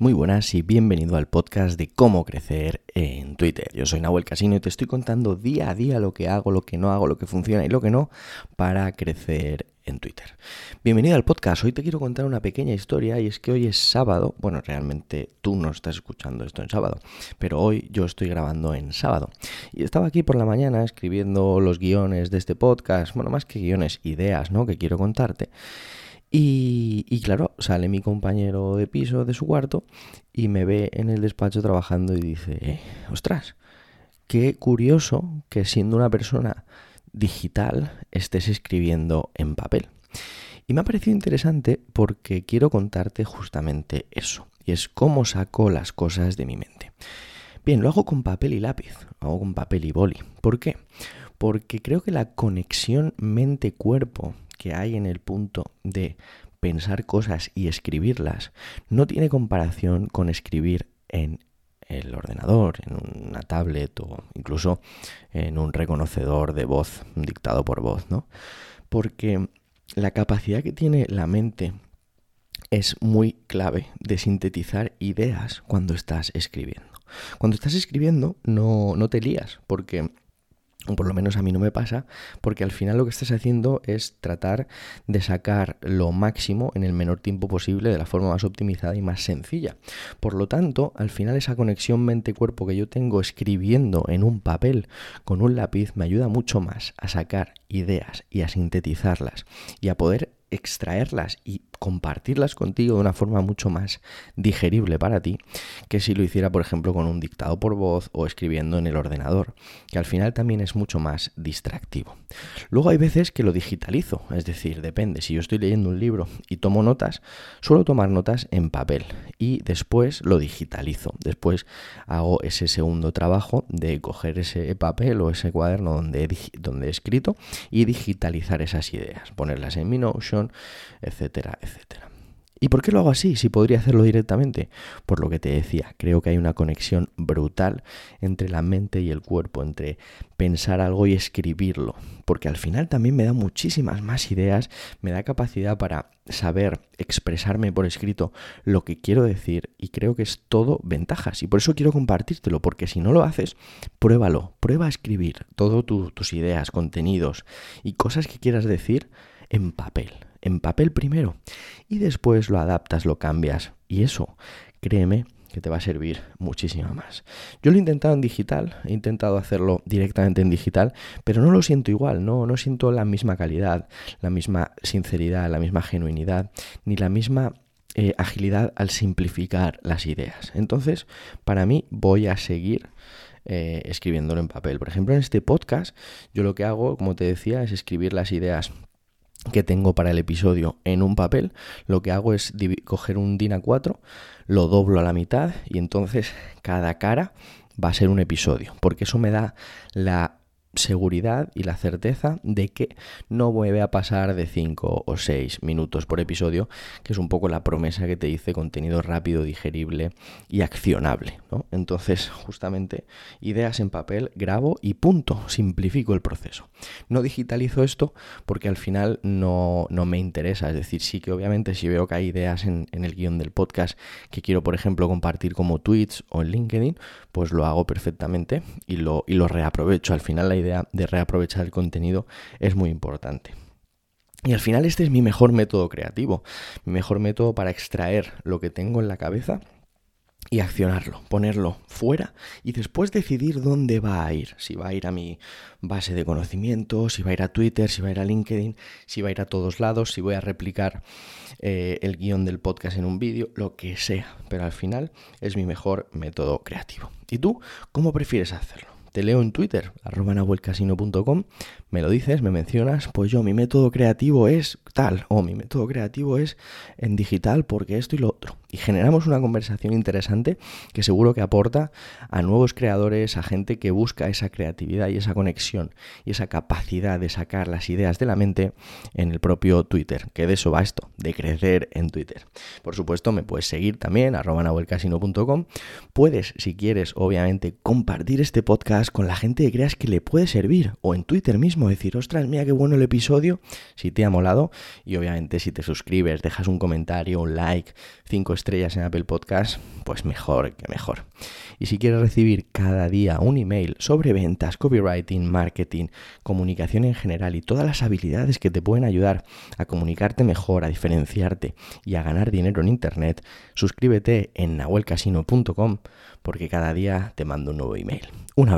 Muy buenas y bienvenido al podcast de cómo crecer en Twitter. Yo soy Nahuel Casino y te estoy contando día a día lo que hago, lo que no hago, lo que funciona y lo que no para crecer en Twitter. Bienvenido al podcast. Hoy te quiero contar una pequeña historia y es que hoy es sábado. Bueno, realmente tú no estás escuchando esto en sábado, pero hoy yo estoy grabando en sábado. Y estaba aquí por la mañana escribiendo los guiones de este podcast. Bueno, más que guiones, ideas, ¿no? Que quiero contarte. Y, claro, sale mi compañero de piso de su cuarto y me ve en el despacho trabajando y dice, eh, ostras, qué curioso que siendo una persona digital estés escribiendo en papel. Y me ha parecido interesante porque quiero contarte justamente eso, y es cómo saco las cosas de mi mente. Bien, lo hago con papel y lápiz, lo hago con papel y boli. ¿Por qué? Porque creo que la conexión mente-cuerpo que hay en el punto de pensar cosas y escribirlas no tiene comparación con escribir en el ordenador, en una tablet o incluso en un reconocedor de voz, dictado por voz, ¿no? Porque la capacidad que tiene la mente es muy clave de sintetizar ideas cuando estás escribiendo. Cuando estás escribiendo no, no te lías, porque por lo menos a mí no me pasa, porque al final lo que estás haciendo es tratar de sacar lo máximo en el menor tiempo posible de la forma más optimizada y más sencilla. Por lo tanto, al final esa conexión mente-cuerpo que yo tengo escribiendo en un papel con un lápiz me ayuda mucho más a sacar ideas y a sintetizarlas y a poder extraerlas y compartirlas contigo de una forma mucho más digerible para ti que si lo hiciera, por ejemplo, con un dictado por voz o escribiendo en el ordenador, que al final también es mucho más distractivo. Luego hay veces que lo digitalizo, es decir, depende, si yo estoy leyendo un libro y tomo notas, suelo tomar notas en papel y después lo digitalizo. Después hago ese segundo trabajo de coger ese papel o ese cuaderno donde he, donde he escrito y digitalizar esas ideas, ponerlas en mi Notion, etcétera, etcétera. ¿Y por qué lo hago así? Si podría hacerlo directamente. Por lo que te decía, creo que hay una conexión brutal entre la mente y el cuerpo, entre pensar algo y escribirlo. Porque al final también me da muchísimas más ideas, me da capacidad para saber expresarme por escrito lo que quiero decir y creo que es todo ventajas. Y por eso quiero compartírtelo, porque si no lo haces, pruébalo, prueba a escribir todas tus ideas, contenidos y cosas que quieras decir en papel en papel primero y después lo adaptas, lo cambias y eso, créeme que te va a servir muchísimo más. Yo lo he intentado en digital, he intentado hacerlo directamente en digital, pero no lo siento igual, no, no siento la misma calidad, la misma sinceridad, la misma genuinidad, ni la misma eh, agilidad al simplificar las ideas. Entonces, para mí voy a seguir eh, escribiéndolo en papel. Por ejemplo, en este podcast, yo lo que hago, como te decía, es escribir las ideas que tengo para el episodio en un papel, lo que hago es coger un DIN A4, lo doblo a la mitad y entonces cada cara va a ser un episodio, porque eso me da la seguridad y la certeza de que no vuelve a pasar de 5 o 6 minutos por episodio, que es un poco la promesa que te dice contenido rápido, digerible y accionable. Entonces, justamente, ideas en papel, grabo y punto, simplifico el proceso. No digitalizo esto porque al final no, no me interesa, es decir, sí que obviamente si veo que hay ideas en, en el guion del podcast que quiero, por ejemplo, compartir como tweets o en LinkedIn, pues lo hago perfectamente y lo, y lo reaprovecho. Al final la idea de reaprovechar el contenido es muy importante. Y al final este es mi mejor método creativo, mi mejor método para extraer lo que tengo en la cabeza y accionarlo, ponerlo fuera y después decidir dónde va a ir. Si va a ir a mi base de conocimiento, si va a ir a Twitter, si va a ir a LinkedIn, si va a ir a todos lados, si voy a replicar eh, el guion del podcast en un vídeo, lo que sea. Pero al final es mi mejor método creativo. ¿Y tú cómo prefieres hacerlo? Te leo en Twitter, arroba nahuelcasino.com, me lo dices, me mencionas, pues yo mi método creativo es tal, o mi método creativo es en digital porque esto y lo otro. Y generamos una conversación interesante que seguro que aporta a nuevos creadores, a gente que busca esa creatividad y esa conexión y esa capacidad de sacar las ideas de la mente en el propio Twitter, que de eso va esto, de crecer en Twitter. Por supuesto, me puedes seguir también, arroba nahuelcasino.com. Puedes, si quieres, obviamente, compartir este podcast con la gente que creas que le puede servir, o en Twitter mismo decir, ostras, mira qué bueno el episodio, si te ha molado. Y obviamente si te suscribes, dejas un comentario, un like, cinco estrellas en Apple Podcast, pues mejor que mejor. Y si quieres recibir cada día un email sobre ventas, copywriting, marketing, comunicación en general y todas las habilidades que te pueden ayudar a comunicarte mejor, a diferenciarte y a ganar dinero en Internet, suscríbete en nahuelcasino.com porque cada día te mando un nuevo email. Un